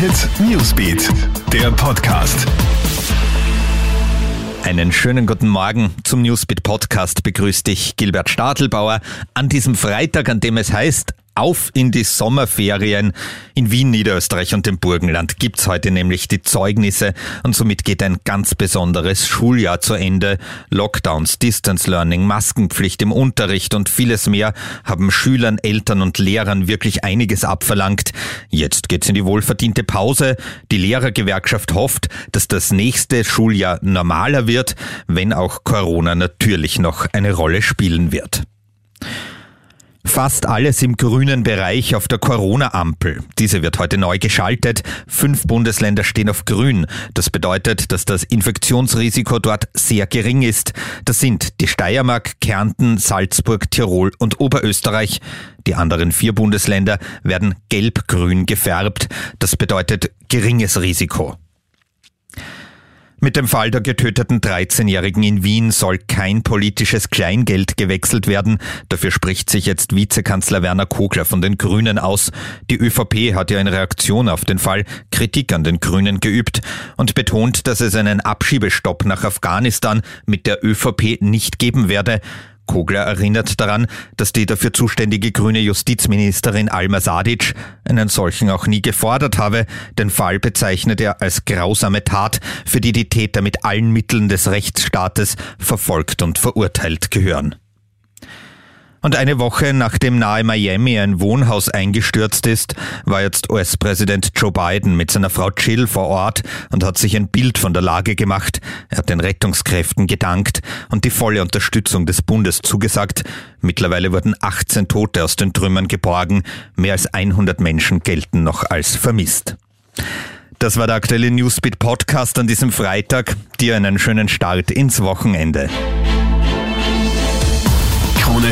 Hit Newsbeat, der Podcast. Einen schönen guten Morgen zum Newsbeat Podcast begrüßt dich Gilbert Stadelbauer an diesem Freitag, an dem es heißt, auf in die Sommerferien. In Wien, Niederösterreich und dem Burgenland gibt's heute nämlich die Zeugnisse und somit geht ein ganz besonderes Schuljahr zu Ende. Lockdowns, Distance Learning, Maskenpflicht im Unterricht und vieles mehr haben Schülern, Eltern und Lehrern wirklich einiges abverlangt. Jetzt geht's in die wohlverdiente Pause. Die Lehrergewerkschaft hofft, dass das nächste Schuljahr normaler wird, wenn auch Corona natürlich noch eine Rolle spielen wird. Fast alles im grünen Bereich auf der Corona-Ampel. Diese wird heute neu geschaltet. Fünf Bundesländer stehen auf grün. Das bedeutet, dass das Infektionsrisiko dort sehr gering ist. Das sind die Steiermark, Kärnten, Salzburg, Tirol und Oberösterreich. Die anderen vier Bundesländer werden gelb-grün gefärbt. Das bedeutet geringes Risiko. Mit dem Fall der getöteten 13-Jährigen in Wien soll kein politisches Kleingeld gewechselt werden. Dafür spricht sich jetzt Vizekanzler Werner Kogler von den Grünen aus. Die ÖVP hat ja in Reaktion auf den Fall Kritik an den Grünen geübt und betont, dass es einen Abschiebestopp nach Afghanistan mit der ÖVP nicht geben werde. Kogler erinnert daran, dass die dafür zuständige grüne Justizministerin Alma Sadic einen solchen auch nie gefordert habe. Den Fall bezeichnet er als grausame Tat, für die die Täter mit allen Mitteln des Rechtsstaates verfolgt und verurteilt gehören. Und eine Woche nachdem nahe Miami ein Wohnhaus eingestürzt ist, war jetzt US-Präsident Joe Biden mit seiner Frau Jill vor Ort und hat sich ein Bild von der Lage gemacht. Er hat den Rettungskräften gedankt und die volle Unterstützung des Bundes zugesagt. Mittlerweile wurden 18 Tote aus den Trümmern geborgen. Mehr als 100 Menschen gelten noch als vermisst. Das war der aktuelle Newsbeat Podcast an diesem Freitag. Dir einen schönen Start ins Wochenende.